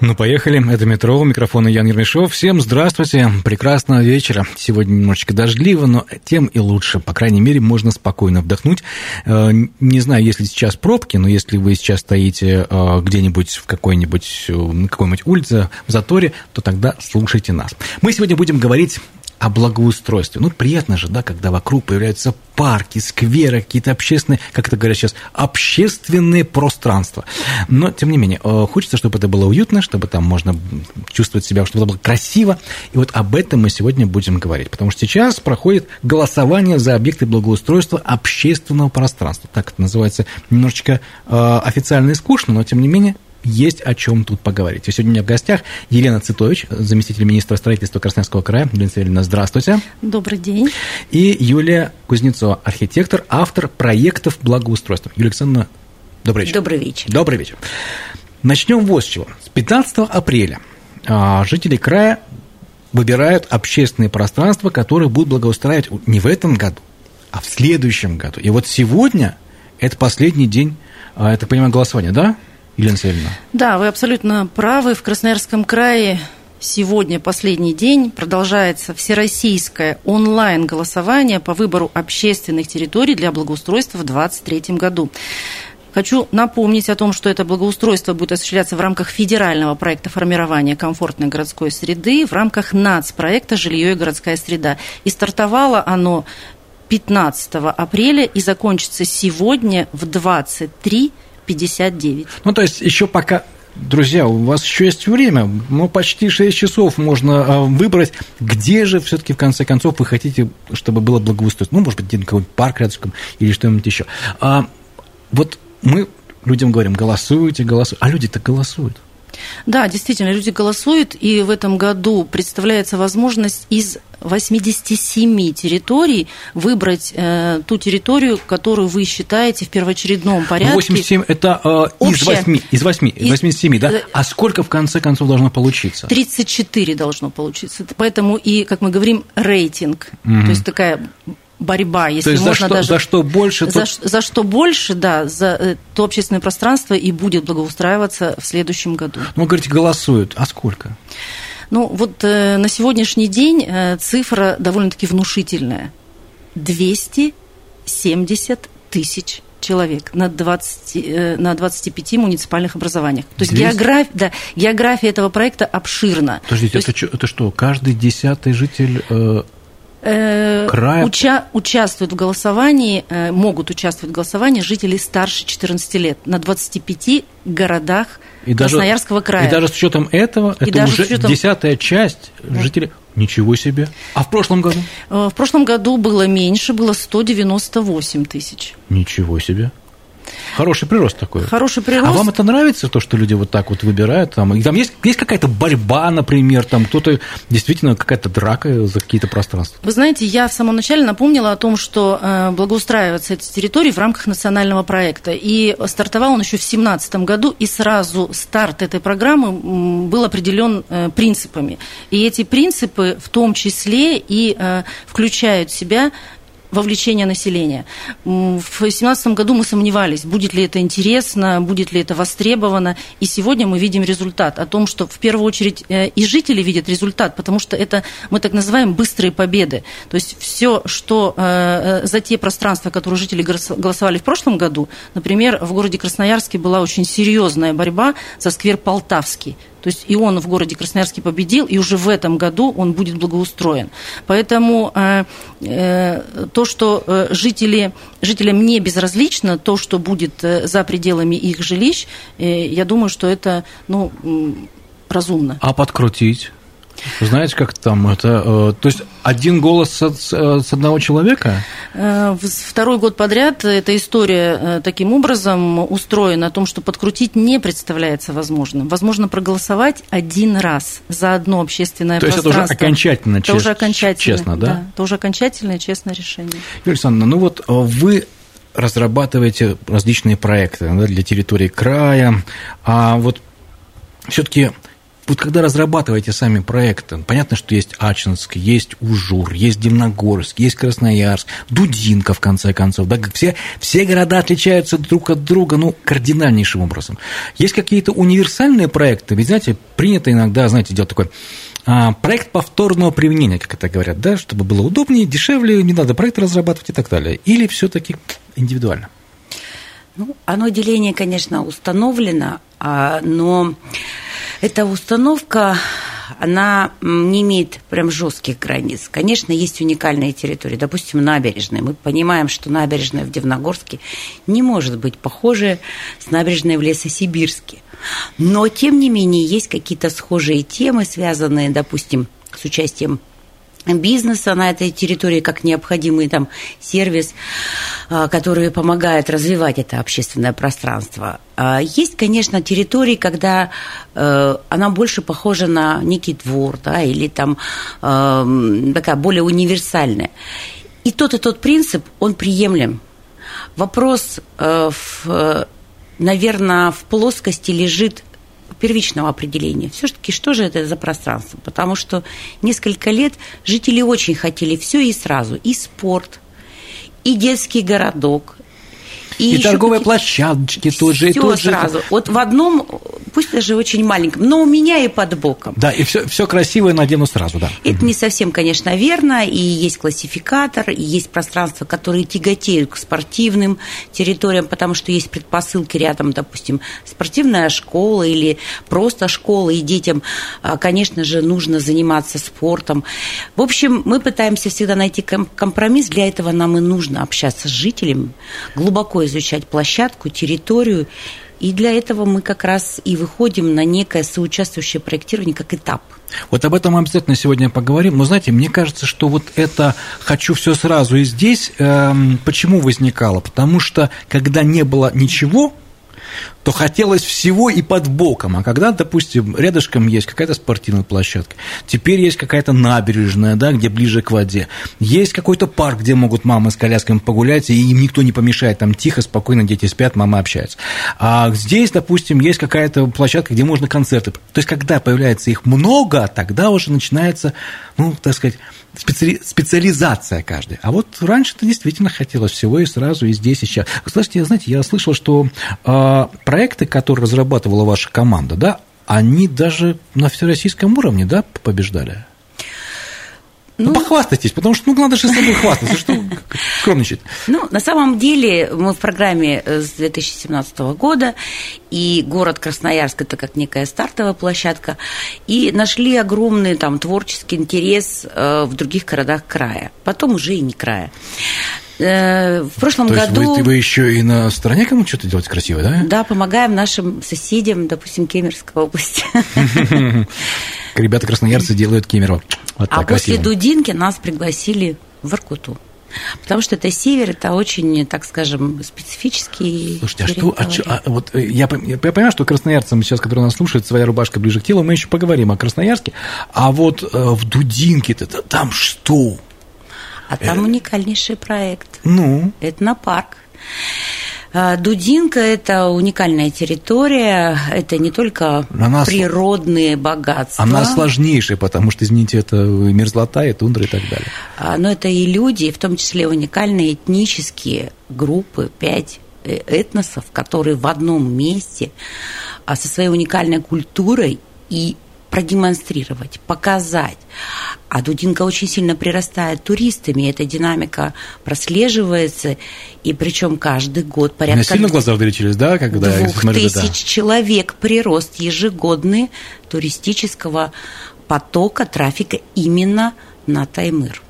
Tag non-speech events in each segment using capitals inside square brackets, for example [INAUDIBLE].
Ну, поехали. Это «Метро». У микрофона Ян Ермешов. Всем здравствуйте. Прекрасного вечера. Сегодня немножечко дождливо, но тем и лучше. По крайней мере, можно спокойно вдохнуть. Э, не знаю, если сейчас пробки, но если вы сейчас стоите э, где-нибудь в какой-нибудь, э, какой-нибудь улице, в заторе, то тогда слушайте нас. Мы сегодня будем говорить о благоустройстве. Ну, приятно же, да, когда вокруг появляются парки, скверы, какие-то общественные, как это говорят сейчас, общественные пространства. Но, тем не менее, э, хочется, чтобы это было уютно, чтобы там можно чувствовать себя, чтобы это было красиво. И вот об этом мы сегодня будем говорить. Потому что сейчас проходит голосование за объекты благоустройства общественного пространства. Так это называется немножечко э, официально и скучно, но, тем не менее, есть о чем тут поговорить. И сегодня у меня в гостях Елена Цитович, заместитель министра строительства Красноярского края. Елена Савельевна, здравствуйте. Добрый день. И Юлия Кузнецова, архитектор, автор проектов благоустройства. Юлия Александровна, добрый вечер. Добрый вечер. Добрый вечер. Начнем вот с чего. С 15 апреля а, жители края выбирают общественные пространства, которые будут благоустраивать не в этом году, а в следующем году. И вот сегодня это последний день, а, я так понимаю, голосования, да? Елена Савельевна. Да, вы абсолютно правы. В Красноярском крае сегодня последний день продолжается всероссийское онлайн-голосование по выбору общественных территорий для благоустройства в 2023 году. Хочу напомнить о том, что это благоустройство будет осуществляться в рамках федерального проекта формирования комфортной городской среды, в рамках НАЦ-проекта «Жилье и городская среда». И стартовало оно 15 апреля и закончится сегодня в 23 59. Ну, то есть еще пока Друзья, у вас еще есть время, ну, почти 6 часов можно а, выбрать, где же все-таки в конце концов вы хотите, чтобы было благоустройство. Ну, может быть, где-нибудь какой-нибудь парк рядышком или что-нибудь еще. А, вот мы людям говорим, голосуйте, голосуйте, а люди-то голосуют. Да, действительно, люди голосуют, и в этом году представляется возможность из 87 территорий выбрать э, ту территорию, которую вы считаете в первоочередном порядке. 87 это э, из 8, из 8, из 87, да? Э, а сколько в конце концов должно получиться? 34 должно получиться. Поэтому и, как мы говорим, рейтинг. Угу. То есть такая борьба, если то есть можно за что, даже... За что больше... За, то... за что больше, да, за э, то общественное пространство и будет благоустраиваться в следующем году. Ну, вы говорите, голосуют. А сколько? Ну, вот э, на сегодняшний день э, цифра довольно-таки внушительная. 270 тысяч человек на, 20, э, на 25 муниципальных образованиях. То есть география, да, география этого проекта обширна. Подождите, это, есть... это что, каждый десятый житель... Э, Края... Уча... Участвуют в голосовании, э, могут участвовать в голосовании жители старше 14 лет на 25 городах и Красноярского даже, края. И даже с учетом этого, и это уже учетом... десятая часть да. жителей. Ничего себе. А в прошлом году? Э, в прошлом году было меньше, было 198 тысяч. Ничего себе. Хороший прирост такой. Хороший прирост. А вам это нравится, то, что люди вот так вот выбирают? Там, и там есть, есть какая-то борьба, например, там кто-то действительно какая-то драка за какие-то пространства? Вы знаете, я в самом начале напомнила о том, что э, благоустраиваются эти территории в рамках национального проекта. И стартовал он еще в 2017 году, и сразу старт этой программы был определен э, принципами. И эти принципы в том числе и э, включают в себя вовлечения населения. В 2017 году мы сомневались, будет ли это интересно, будет ли это востребовано, и сегодня мы видим результат о том, что в первую очередь э, и жители видят результат, потому что это мы так называем быстрые победы. То есть все, что э, э, за те пространства, которые жители голосовали в прошлом году, например, в городе Красноярске была очень серьезная борьба за сквер Полтавский. То есть и он в городе Красноярске победил, и уже в этом году он будет благоустроен. Поэтому э, э, то, что э, жители, жителям не безразлично, то, что будет э, за пределами их жилищ, э, я думаю, что это ну, разумно. А подкрутить? Знаете, как там это? Э, то есть один голос с, э, с одного человека? Э, второй год подряд эта история таким образом устроена о том, что подкрутить не представляется возможным. Возможно проголосовать один раз за одно общественное То пространство. То есть это уже окончательно, это чест, уже окончательно, честно, да? Да, это уже окончательное честное решение. Юлия Александровна, ну вот вы разрабатываете различные проекты да, для территории края, а вот все-таки вот когда разрабатываете сами проекты, понятно, что есть Ачинск, есть Ужур, есть Дивногорск, есть Красноярск, Дудинка, в конце концов, да, все, все города отличаются друг от друга, ну, кардинальнейшим образом. Есть какие-то универсальные проекты, ведь, знаете, принято иногда, знаете, делать такой а, проект повторного применения, как это говорят, да, чтобы было удобнее, дешевле, не надо проект разрабатывать и так далее. Или все-таки индивидуально? Ну, оно деление, конечно, установлено, а, но эта установка, она не имеет прям жестких границ. Конечно, есть уникальные территории, допустим, набережные. Мы понимаем, что набережная в Дивногорске не может быть похожа с набережной в Лесосибирске. Но, тем не менее, есть какие-то схожие темы, связанные, допустим, с участием бизнеса на этой территории как необходимый там сервис, а, который помогает развивать это общественное пространство. А есть, конечно, территории, когда э, она больше похожа на некий двор, да, или там э, такая более универсальная. И тот и тот принцип, он приемлем. Вопрос, э, наверное, в плоскости лежит первичного определения. Все-таки что же это за пространство? Потому что несколько лет жители очень хотели все и сразу. И спорт, и детский городок, и, и торговые площадочки тоже. Все сразу. Вот в одном, пусть даже очень маленьком, но у меня и под боком. Да, и все, все красивое надену сразу, да. Это не совсем, конечно, верно. И есть классификатор, и есть пространства, которые тяготеют к спортивным территориям, потому что есть предпосылки рядом, допустим, спортивная школа или просто школа, и детям, а, конечно же, нужно заниматься спортом. В общем, мы пытаемся всегда найти компромисс. Для этого нам и нужно общаться с жителями, глубоко изучать площадку, территорию. И для этого мы как раз и выходим на некое соучаствующее проектирование как этап. Вот об этом мы обязательно сегодня поговорим. Но знаете, мне кажется, что вот это «хочу все сразу и здесь» э, почему возникало? Потому что когда не было ничего, то хотелось всего и под боком. А когда, допустим, рядышком есть какая-то спортивная площадка, теперь есть какая-то набережная, да, где ближе к воде, есть какой-то парк, где могут мамы с колясками погулять, и им никто не помешает, там тихо, спокойно дети спят, мама общается. А здесь, допустим, есть какая-то площадка, где можно концерты. То есть, когда появляется их много, тогда уже начинается, ну, так сказать, специ... специализация каждой. А вот раньше-то действительно хотелось всего и сразу, и здесь, и сейчас. Слушайте, знаете, я слышал, что э, проекты, которые разрабатывала ваша команда, да, они даже на всероссийском уровне, да, побеждали? Ну, ну, похвастайтесь, потому что, ну, надо же собой хвастаться, что скромничать. Ну, на самом деле, мы в программе с 2017 года, и город Красноярск – это как некая стартовая площадка, и нашли огромный там творческий интерес э, в других городах края, потом уже и не края. Э, в прошлом То году... Есть вы, вы еще и на стороне кому-то что-то делать красивое, да? Да, помогаем нашим соседям, допустим, Кемеровской области. [LAUGHS] Ребята красноярцы делают Кемерово. Вот а после Дудинки нас пригласили в Иркуту. Потому что это север, это очень, так скажем, специфический. Слушайте, а что, а, что а, вот э, я, я понимаю, что красноярцам сейчас, которые нас слушают, своя рубашка ближе к телу, мы еще поговорим о Красноярске. А вот э, в Дудинке-то там что? А там э... уникальнейший проект. Ну? Этнопарк. А, Дудинка – это уникальная территория, это не только она природные богатства. Она сложнейшая, потому что, извините, это мерзлота, и тундра и так далее. А, но это и люди, в том числе уникальные этнические группы, пять э, этносов, которые в одном месте а со своей уникальной культурой и продемонстрировать, показать. А Дудинка очень сильно прирастает туристами, эта динамика прослеживается, и причем каждый год порядка... У сильно глаза увеличились, да? Когда двух тысяч да. человек прирост ежегодный туристического потока, трафика именно на Таймыр.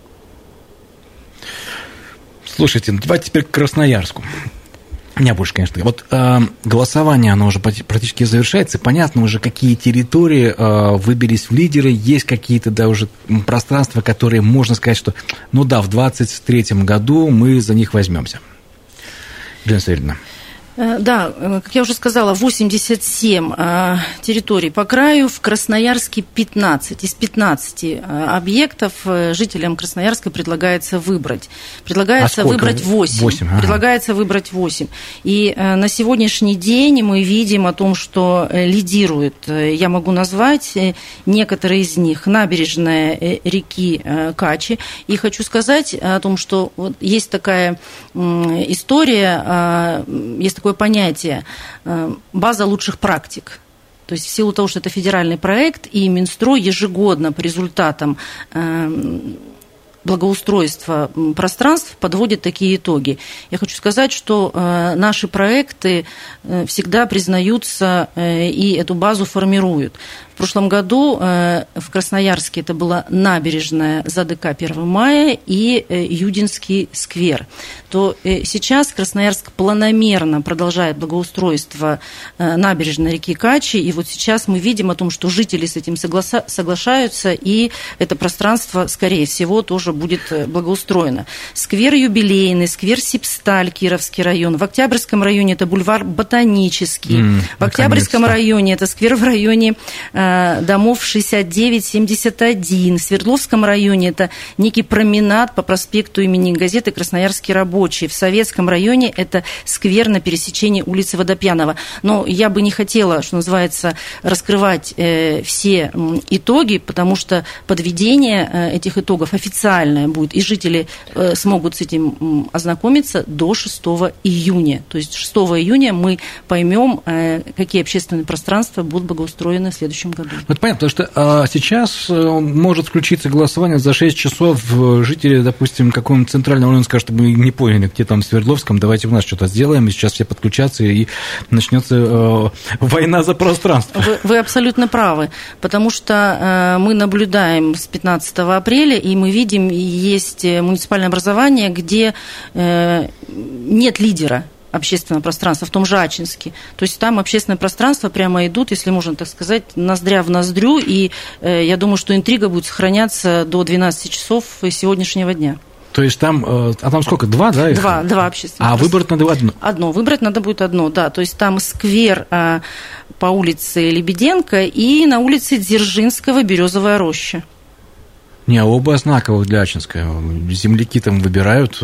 Слушайте, ну давайте теперь к Красноярску. Меня больше, конечно. Вот э, голосование, оно уже практически завершается. Понятно уже, какие территории э, выбились в лидеры. Есть какие-то, да, уже пространства, которые можно сказать, что, ну да, в 2023 году мы за них возьмемся. Елена Савельевна. Э, да, э, как я уже сказала, 87 э, территорий по краю, в Красноярске 15. Из 15 объектов жителям Красноярска предлагается выбрать. Предлагается а выбрать 8. 8 ага. Предлагается выбрать 8. И на сегодняшний день мы видим о том, что лидирует, я могу назвать некоторые из них, набережная реки Качи. И хочу сказать о том, что есть такая история, есть такой такое понятие э, база лучших практик. То есть в силу того, что это федеральный проект, и Минстрой ежегодно по результатам э, благоустройства пространств подводит такие итоги. Я хочу сказать, что э, наши проекты всегда признаются и эту базу формируют. В прошлом году э, в Красноярске это была набережная ЗАДК 1 мая и э, Юдинский сквер. То э, сейчас Красноярск планомерно продолжает благоустройство набережной реки Качи, и вот сейчас мы видим о том, что жители с этим соглашаются, и это пространство, скорее всего, тоже будет благоустроено. Сквер юбилейный, сквер Сипсталь, Кировский район. В Октябрьском районе это бульвар Ботанический. Mm, в Октябрьском районе это сквер в районе Э, домов 69-71. В Свердловском районе это некий променад по проспекту имени газеты «Красноярский рабочий». В Советском районе это сквер на пересечении улицы Водопьянова. Но я бы не хотела, что называется, раскрывать э, все итоги, потому что подведение э, этих итогов официальное будет, и жители смогут с этим ознакомиться до 6 июня. То есть 6 июня мы поймем, какие общественные пространства будут благоустроены в следующем году. Ну, это понятно, потому что а, сейчас э, может включиться голосование за 6 часов жители, допустим, какого-нибудь центрального района скажут, что мы не поняли, где там в Свердловском, давайте у нас что-то сделаем, и сейчас все подключатся, и начнется э, война за пространство. Вы, вы абсолютно правы, потому что э, мы наблюдаем с 15 апреля, и мы видим, есть муниципальное образование, где э, нет лидера общественное пространство, в том же Ачинске. То есть там общественное пространство прямо идут, если можно так сказать, ноздря в ноздрю, и э, я думаю, что интрига будет сохраняться до 12 часов сегодняшнего дня. То есть там, э, а там сколько, два, да? Их? Два, два общественных. А выбрать надо одно? Одно, выбрать надо будет одно, да. То есть там сквер а, по улице Лебеденко и на улице Дзержинского Березовая роща. Не, оба знаковых для Ачинска. Земляки там выбирают.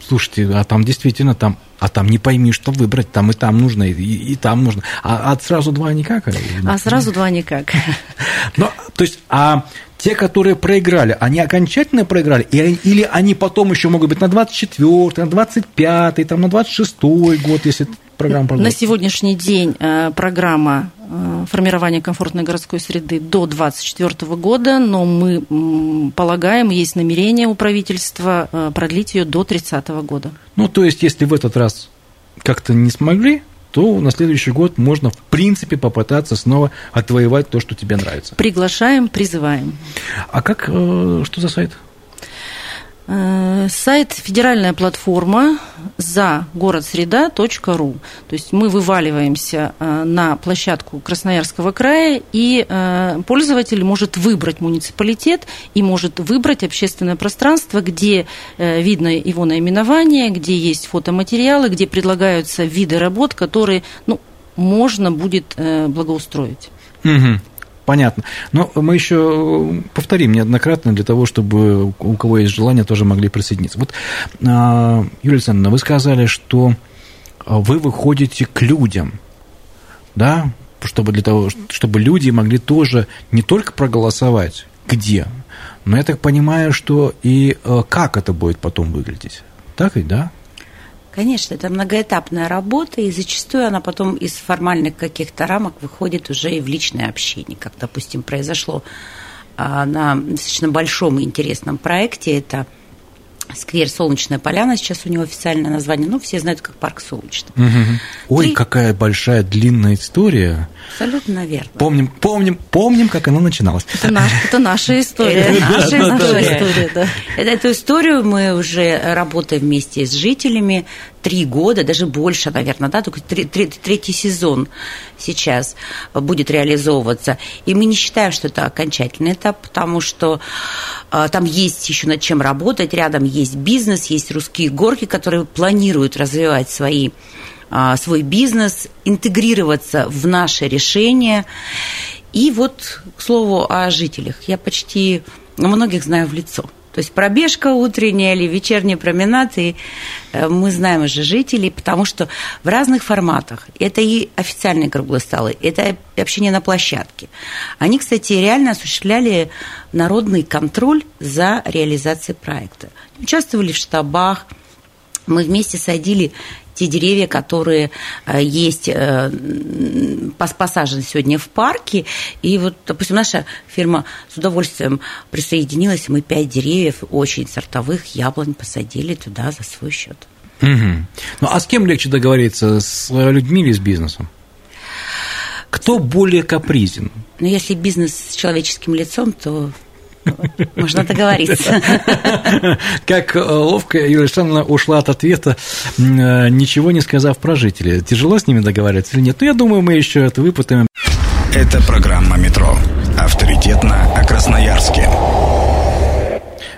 Слушайте, а там действительно там, а там не пойми, что выбрать, там и там нужно, и, и там нужно. А, а сразу два никак? А сразу два никак. [LAUGHS] Ну, то есть, а те, которые проиграли, они окончательно проиграли, или, или они потом еще могут быть на 24 на 25 там, на 26 год, если программа продолжится? На сегодняшний день э, программа э, формирования комфортной городской среды до 2024 года, но мы полагаем, есть намерение у правительства э, продлить ее до 30 года. Ну, то есть, если в этот раз как-то не смогли, то на следующий год можно, в принципе, попытаться снова отвоевать то, что тебе нравится. Приглашаем, призываем. А как, что за сайт? Э, сайт федеральная платформа за город среда.ру. То есть мы вываливаемся э, на площадку Красноярского края, и э, пользователь может выбрать муниципалитет и может выбрать общественное пространство, где видно его наименование, где есть фотоматериалы, где предлагаются виды работ, которые ну, можно будет благоустроить. Угу. Понятно. Но мы еще повторим неоднократно для того, чтобы у кого есть желание, тоже могли присоединиться. Вот, а, Юлия Александровна, вы сказали, что вы выходите к людям, да, чтобы для того, чтобы люди могли тоже не только проголосовать, где, но я так понимаю, что и э, как это будет потом выглядеть. Так ведь, да? Конечно, это многоэтапная работа, и зачастую она потом из формальных каких-то рамок выходит уже и в личное общение, как, допустим, произошло а, на достаточно большом и интересном проекте. Это сквер Солнечная поляна, сейчас у него официальное название, ну, все знают как парк Солнечный. Угу. Ой, и... какая большая длинная история. Абсолютно верно. Помним, помним, помним, как она начиналась. Это, наш, это наша история. [LAUGHS] Это наша история, да. Эту историю мы уже работаем вместе с жителями, три года, даже больше, наверное, да, только третий сезон сейчас будет реализовываться. И мы не считаем, что это окончательный этап, потому что э, там есть еще над чем работать, рядом есть бизнес, есть русские горки, которые планируют развивать свои э, свой бизнес, интегрироваться в наше решение. И вот, к слову, о жителях. Я почти многих знаю в лицо. То есть пробежка утренняя или вечерний променад, и э, мы знаем уже жителей, потому что в разных форматах. Это и официальные круглые столы, это общение на площадке. Они, кстати, реально осуществляли народный контроль за реализацией проекта. Участвовали в штабах, мы вместе садили те деревья, которые э, есть э, посажены сегодня в парке. И вот, допустим, наша фирма с удовольствием присоединилась, мы пять деревьев очень сортовых яблонь посадили туда за свой счет. Угу. Ну а с кем легче договориться, с людьми или с бизнесом? Кто более капризен? Ну, если бизнес с человеческим лицом, то [LAUGHS] можно договориться. [LAUGHS] Как э, ловко Юлия Александровна ушла от ответа, э, ничего не сказав про жителей. Тяжело с ними договариваться или нет? Ну, я думаю, мы еще это выпутаем. Это программа «Метро». Авторитетно о Красноярске.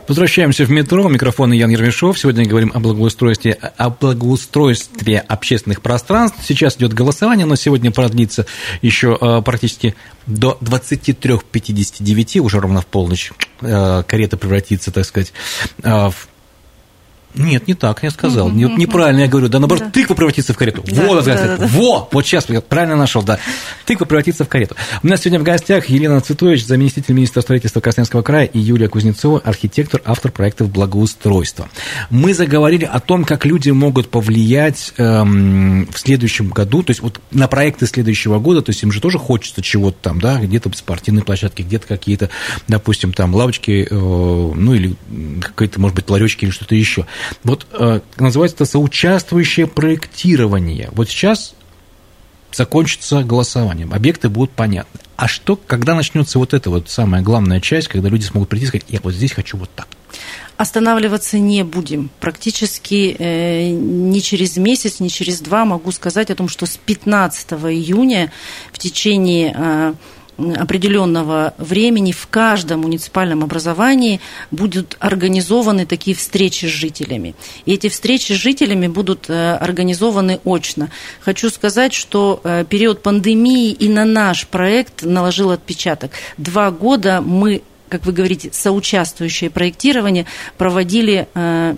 Возвращаемся в метро. Микрофон Ян Ермешов. Сегодня говорим о благоустройстве, о благоустройстве общественных пространств. Сейчас идет голосование, но сегодня продлится еще э, практически до 23.59, уже ровно в полночь э, карета превратится, так сказать, э, в нет, не так, я сказал. Нет, неправильно я говорю. Да, наоборот, да. тыква превратится в карету. Да, вот, да, да, да. во, вот сейчас я правильно нашел, да. Тыква превратится в карету. У нас сегодня в гостях Елена Цветович, заместитель министра строительства Красноярского края, и Юлия Кузнецова, архитектор, автор проектов благоустройства. Мы заговорили о том, как люди могут повлиять эм, в следующем году, то есть вот на проекты следующего года, то есть им же тоже хочется чего-то там, да, где-то спортивные площадки, где-то какие-то, допустим, там лавочки, э, ну или какие-то, может быть, ларечки или что-то еще. Вот э, называется это соучаствующее проектирование. Вот сейчас закончится голосованием, объекты будут понятны. А что, когда начнется вот эта вот самая главная часть, когда люди смогут прийти и сказать, я вот здесь хочу вот так? Останавливаться не будем. Практически э, не через месяц, не через два могу сказать о том, что с 15 июня в течение э, определенного времени в каждом муниципальном образовании будут организованы такие встречи с жителями. И эти встречи с жителями будут э, организованы очно. Хочу сказать, что э, период пандемии и на наш проект наложил отпечаток. Два года мы как вы говорите, соучаствующее проектирование проводили э,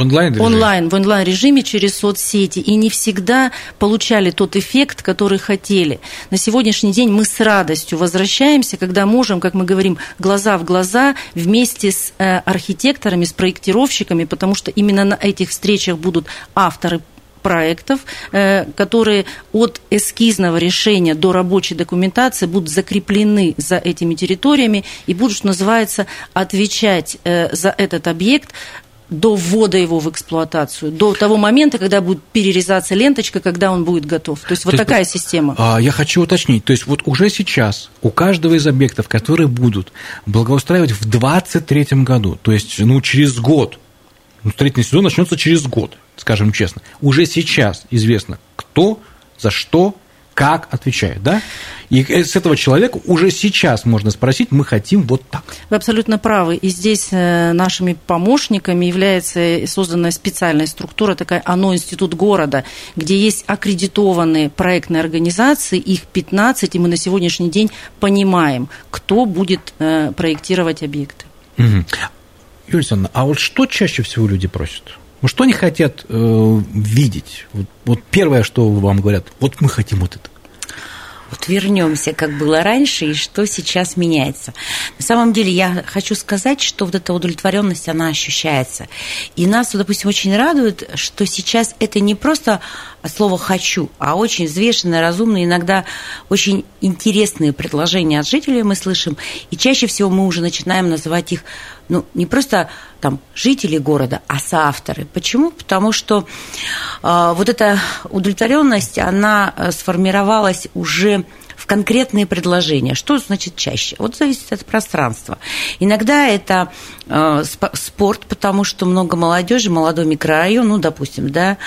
онлайн? Онлайн, в онлайн режиме через соцсети. И не всегда получали тот эффект, который хотели. На сегодняшний день мы с радостью возвращаемся, когда можем, как мы говорим, глаза в глаза вместе с э, архитекторами, с проектировщиками, потому что именно на этих встречах будут авторы проектов, э, которые от эскизного решения до рабочей документации будут закреплены за этими территориями и будут, что называется, отвечать э, за этот объект до ввода его в эксплуатацию, до того момента, когда будет перерезаться ленточка, когда он будет готов. То есть то вот есть, такая система. А, я хочу уточнить, то есть вот уже сейчас у каждого из объектов, которые будут благоустраивать в 2023 году, то есть ну, через год, ну, строительный сезон начнется через год, скажем честно, уже сейчас известно, кто, за что, как отвечает, да? И с этого человека уже сейчас можно спросить, мы хотим вот так. Вы абсолютно правы. И здесь э, нашими помощниками является созданная специальная структура, такая ОНО Институт города, где есть аккредитованные проектные организации, их 15, и мы на сегодняшний день понимаем, кто будет э, проектировать объекты. Угу. Юлия Александровна, а вот что чаще всего люди просят? Вот что они хотят э, видеть? Вот, вот первое, что вам говорят, вот мы хотим вот это. Вот вернемся, как было раньше, и что сейчас меняется. На самом деле я хочу сказать, что вот эта удовлетворенность, она ощущается. И нас, допустим, очень радует, что сейчас это не просто слово «хочу», а очень взвешенные, разумные, иногда очень интересные предложения от жителей мы слышим. И чаще всего мы уже начинаем называть их ну, не просто там жители города, а соавторы. Почему? Потому что э, вот эта удовлетворенность, она э, сформировалась уже в конкретные предложения. Что значит чаще? Вот зависит от пространства. Иногда это э, спорт, потому что много молодежи, молодой микрорайон, ну, допустим, да,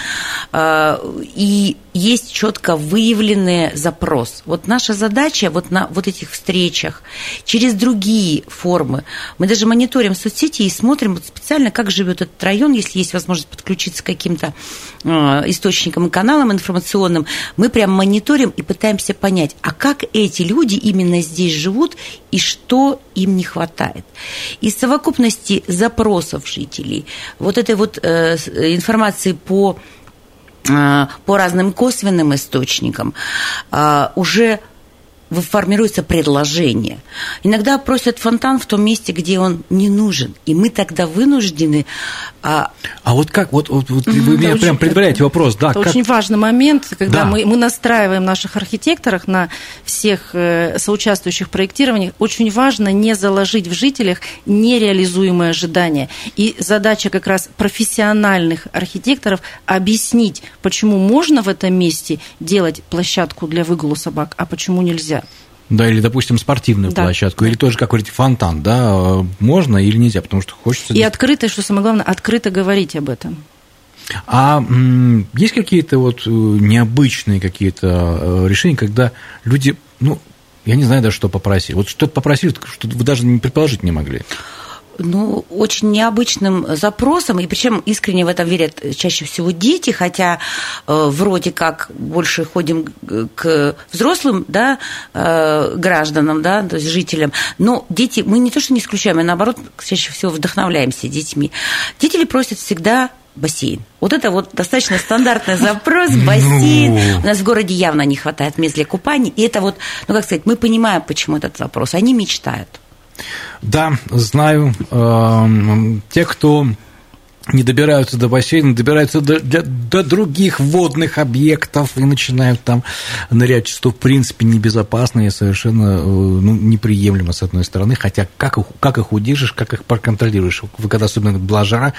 э, и есть четко выявленный запрос. Вот наша задача вот на вот этих встречах через другие формы. Мы даже мониторим соцсети и смотрим вот специально, как живет этот район, если есть возможность подключиться к каким-то э, источникам и каналам информационным. Мы прям мониторим и пытаемся понять, а как эти люди именно здесь живут и что им не хватает. Из совокупности запросов жителей, вот этой вот э, информации по Э, по разным косвенным источникам э, уже формируется предложение. Иногда просят фонтан в том месте, где он не нужен. И мы тогда вынуждены... А, а вот как? Вот, вот, вот вы это меня очень, прям предваряете вопрос. Да, это как... очень важный момент, когда да. мы, мы настраиваем наших архитекторов на всех э, соучаствующих проектированиях. Очень важно не заложить в жителях нереализуемые ожидания. И задача как раз профессиональных архитекторов объяснить, почему можно в этом месте делать площадку для выгула собак, а почему нельзя. Да, или, допустим, спортивную да. площадку, или тоже, как говорите, фонтан, да, можно или нельзя, потому что хочется... И открыто, что самое главное, открыто говорить об этом. А есть какие-то вот э, необычные какие-то э, решения, когда люди, ну, я не знаю даже, что попросили. Вот что-то попросили, что вы даже не предположить не могли ну, очень необычным запросом, и причем искренне в это верят чаще всего дети, хотя э, вроде как больше ходим к взрослым да, э, гражданам, да, то есть жителям, но дети, мы не то что не исключаем, а наоборот чаще всего вдохновляемся детьми. Дети просят всегда бассейн. Вот это вот достаточно стандартный запрос, ну. бассейн. У нас в городе явно не хватает мест для купания, и это вот, ну как сказать, мы понимаем, почему этот запрос, они мечтают. Да, знаю. Эм, те, кто не добираются до бассейна, добираются до, до, до других водных объектов и начинают там нырять, что в принципе небезопасно и совершенно э, ну, неприемлемо с одной стороны, хотя как их, как их удержишь, как их проконтролируешь, вы когда особенно была жара,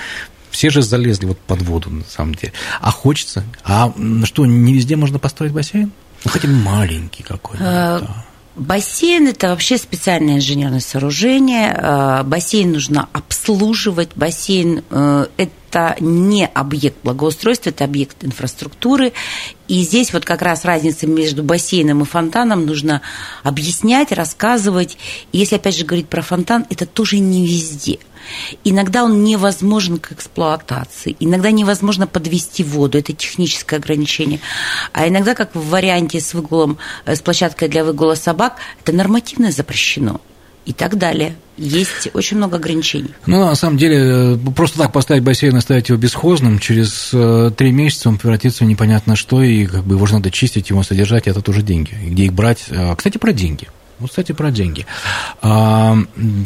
все же залезли вот под воду на самом деле. А хочется, а что, не везде можно построить бассейн? Ну, хотя бы маленький какой-то. Э, Бассейн – это вообще специальное инженерное сооружение. Э, бассейн нужно обслуживать. Бассейн э, – это не объект благоустройства, это объект инфраструктуры. И здесь вот как раз разница между бассейном и фонтаном нужно объяснять, рассказывать. И если опять же говорить про фонтан, это тоже не везде – Иногда он невозможен к эксплуатации, иногда невозможно подвести воду, это техническое ограничение. А иногда, как в варианте с выгулом, э, с площадкой для выгула собак, это нормативно запрещено и так далее. Есть очень много ограничений. Ну, на самом деле, э, просто так поставить бассейн и оставить его бесхозным, через э, три месяца он превратится в непонятно что, и как бы его же надо чистить, его содержать, это тоже деньги. И где их брать? Кстати, про деньги. Вот, кстати, про деньги. А,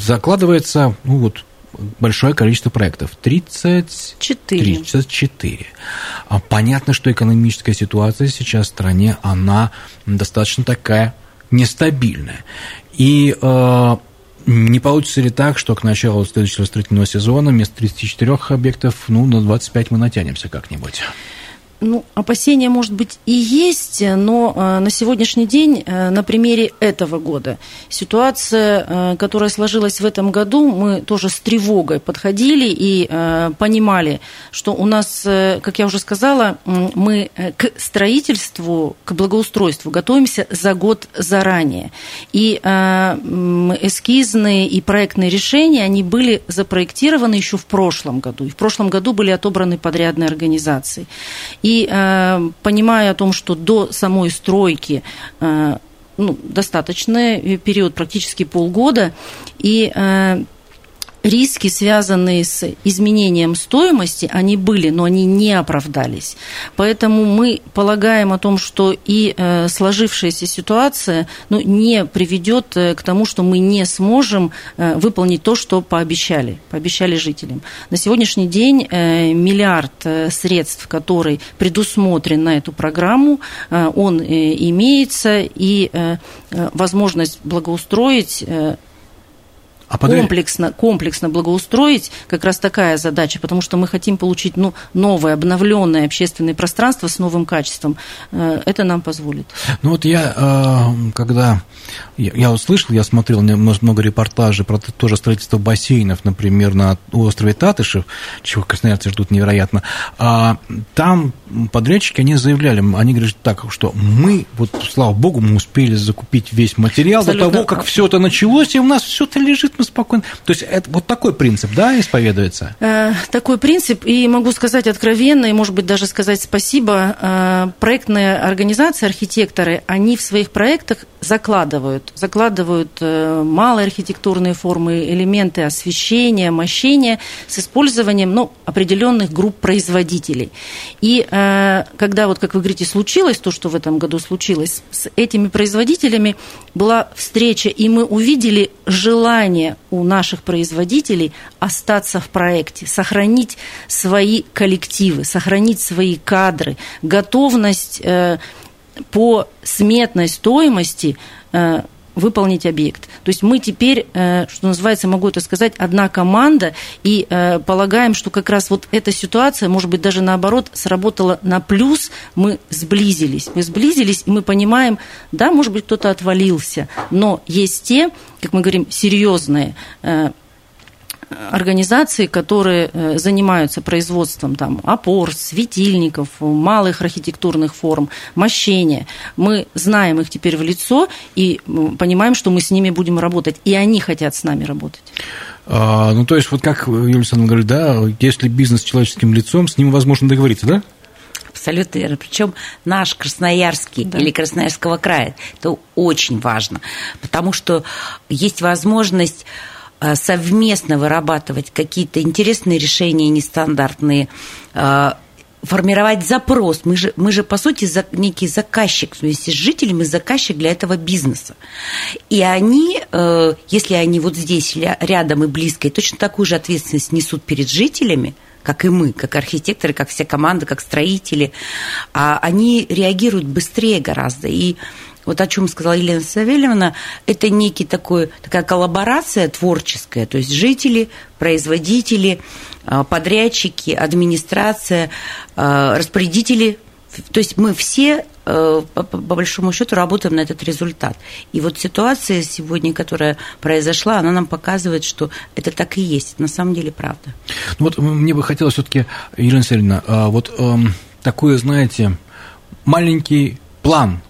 закладывается, ну вот, большое количество проектов. 34. 34. Понятно, что экономическая ситуация сейчас в стране, она достаточно такая нестабильная. И э, не получится ли так, что к началу следующего строительного сезона вместо 34 объектов, ну, на 25 мы натянемся как-нибудь? Ну, опасения, может быть, и есть, но э, на сегодняшний день, э, на примере этого года, ситуация, э, которая сложилась в этом году, мы тоже с тревогой подходили и понимали, что у нас, как я уже сказала, мы к строительству, к благоустройству готовимся за год заранее. И эскизные и проектные решения, они были запроектированы еще в прошлом году. И в прошлом году были отобраны подрядные организации. И и э, понимая о том, что до самой стройки э, ну, достаточный период, практически полгода, и э, риски, связанные с изменением стоимости, они были, но они не оправдались. Поэтому мы полагаем о том, что и э, сложившаяся ситуация ну, не приведет э, к тому, что мы не сможем э, выполнить то, что пообещали, пообещали жителям. На сегодняшний день миллиард средств, который предусмотрен на эту программу, он имеется, и возможность благоустроить а комплексно, комплексно благоустроить, как раз такая задача, потому что мы хотим получить ну, новое, обновленное общественное пространство с новым качеством. Э, это нам позволит. Ну вот я, э, когда я услышал, я смотрел много репортажей про тоже строительство бассейнов, например, на острове Татышев, чего красноярцы ждут невероятно, а там подрядчики, они заявляли, они говорят так, что мы, вот, слава богу, мы успели закупить весь материал Абсолютно. до того, как все это началось, и у нас все это лежит, мы спокойно. То есть это вот такой принцип, да, исповедуется? Э, такой принцип, и могу сказать откровенно, и, может быть, даже сказать спасибо, э, проектные организации, архитекторы, они в своих проектах закладывают, закладывают э, малые архитектурные формы, элементы освещения, мощения с использованием ну, определенных групп производителей. И э, когда, вот, как вы говорите, случилось то, что в этом году случилось, с этими производителями была встреча, и мы увидели желание у наших производителей остаться в проекте, сохранить свои коллективы, сохранить свои кадры, готовность э, по сметной стоимости э, выполнить объект. То есть мы теперь, э, что называется, могу это сказать, одна команда, и э, полагаем, что как раз вот эта ситуация, может быть, даже наоборот, сработала на плюс, мы сблизились. Мы сблизились, и мы понимаем, да, может быть, кто-то отвалился, но есть те, как мы говорим, серьезные организации, которые э, занимаются производством там, опор, светильников, малых архитектурных форм, мощения. Мы знаем их теперь в лицо и понимаем, что мы с ними будем работать. И они хотят с нами работать. А, ну, то есть, вот как Юлия Александровна говорит, да, если бизнес с человеческим лицом, с ним возможно договориться, да? Абсолютно верно. Причем наш Красноярский да. или Красноярского края, это очень важно, потому что есть возможность совместно вырабатывать какие-то интересные решения, нестандартные, э, формировать запрос. Мы же, мы же по сути, некий заказчик вместе с жителями, заказчик для этого бизнеса. И они, э, если они вот здесь рядом и близко, и точно такую же ответственность несут перед жителями, как и мы, как архитекторы, как вся команда, как строители, а они реагируют быстрее гораздо. И вот о чем сказала Елена Савельевна, это некий такой, такая коллаборация творческая, то есть жители, производители, а, подрядчики, администрация, а, распорядители, то есть мы все а, по, большому счету работаем на этот результат. И вот ситуация сегодня, которая произошла, она нам показывает, что это так и есть. На самом деле правда. Ну вот мне бы хотелось все-таки, Елена Сергеевна, вот эм, такое, знаете, маленький план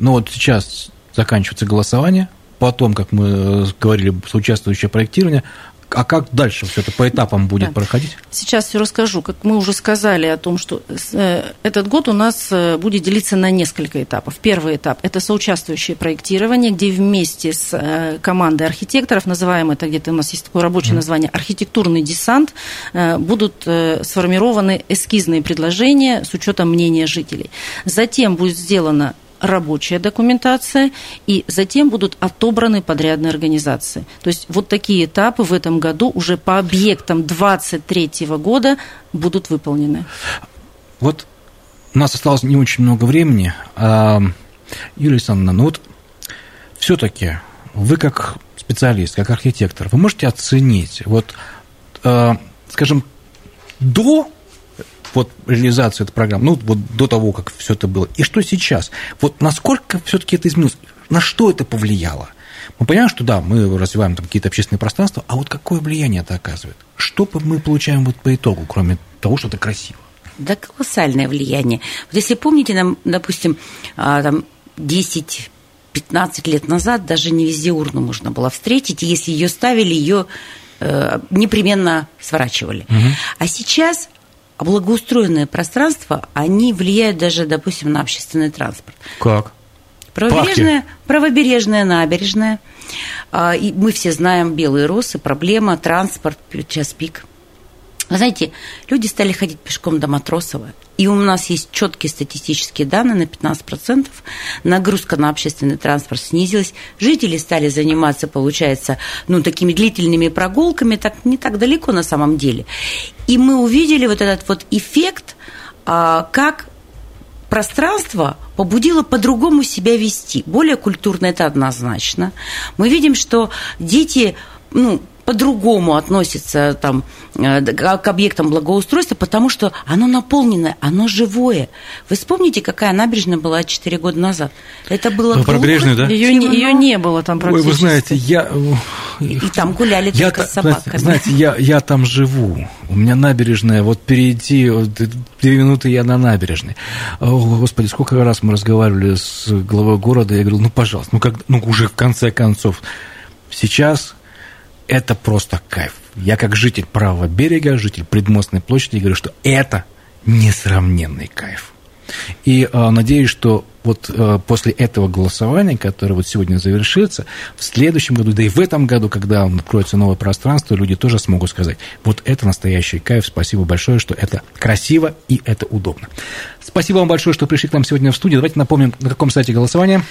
но вот сейчас заканчивается голосование, потом, как мы э, говорили, соучаствующее проектирование, а как дальше все это по этапам будет да. проходить? Сейчас все расскажу. Как мы уже сказали о том, что э, этот год у нас э, будет делиться на несколько этапов. Первый этап – это соучаствующее проектирование, где вместе с командой архитекторов, называем это где-то у нас есть такое рабочее название «архитектурный десант», будут сформированы эскизные предложения с учетом мнения жителей. Затем будет сделано рабочая документация, и затем будут отобраны подрядные организации. То есть вот такие этапы в этом году уже по объектам 2023 года будут выполнены. Вот у нас осталось не очень много времени. А, Юлия Александровна, ну вот все-таки вы как специалист, как архитектор, вы можете оценить, вот, а, скажем, до вот реализацию этой программы, ну, вот до того, как все это было, и что сейчас? Вот насколько все-таки это изменилось? На что это повлияло? Мы понимаем, что да, мы развиваем там какие-то общественные пространства, а вот какое влияние это оказывает? Что мы получаем вот по итогу, кроме того, что это красиво? Да, колоссальное влияние. Вот если помните, нам, допустим, а, там 10 15 лет назад даже не везде урну можно было встретить, и если ее ставили, ее э, непременно сворачивали. Угу. А сейчас а благоустроенное пространство, они влияют даже, допустим, на общественный транспорт. Как? Правобережная, правобережная набережная. А, и мы все знаем белые росы, проблема, транспорт, час пик. Вы знаете, люди стали ходить пешком до Матросова, и у нас есть четкие статистические данные на 15%. Нагрузка на общественный транспорт снизилась. Жители стали заниматься, получается, ну, такими длительными прогулками, так не так далеко на самом деле. И мы увидели вот этот вот эффект, а, как пространство побудило по-другому себя вести. Более культурно это однозначно. Мы видим, что дети ну, по-другому относится там, э, к объектам благоустройства, потому что оно наполненное, оно живое. Вы вспомните, какая набережная была 4 года назад? Это было ну, Пробережную, да? Ее, ее не было там практически. Ой, вы знаете, я... И там гуляли я только с собаками. Знаете, я, я там живу. У меня набережная, вот перейти, две минуты я на набережной. О, Господи, сколько раз мы разговаривали с главой города, я говорил, ну, пожалуйста, ну, как, ну уже в конце концов. Сейчас это просто кайф. Я как житель правого берега, житель предмостной площади, говорю, что это несравненный кайф. И э, надеюсь, что вот э, после этого голосования, которое вот сегодня завершится, в следующем году, да и в этом году, когда откроется новое пространство, люди тоже смогут сказать, вот это настоящий кайф, спасибо большое, что это красиво и это удобно. Спасибо вам большое, что пришли к нам сегодня в студию. Давайте напомним, на каком сайте голосования.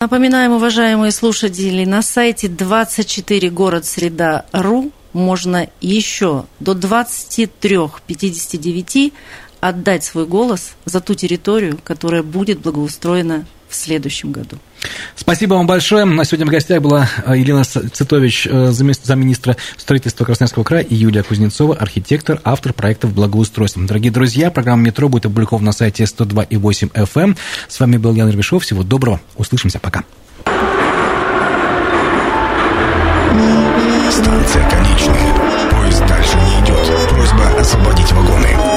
Напоминаем, уважаемые слушатели, на сайте 24 город среда ру можно еще до 23.59 отдать свой голос за ту территорию, которая будет благоустроена в следующем году. Спасибо вам большое. На сегодня в гостях была э, Елена Цитович, э, замминистра строительства Красноярского края, и Юлия Кузнецова, архитектор, автор проектов благоустройства. Дорогие друзья, программа «Метро» будет опубликована на сайте 102,8 FM. Эм. С вами был Ян Ревешов. Всего доброго. Услышимся. Пока. Станция конечная. Поезд дальше не идет. Просьба освободить вагоны.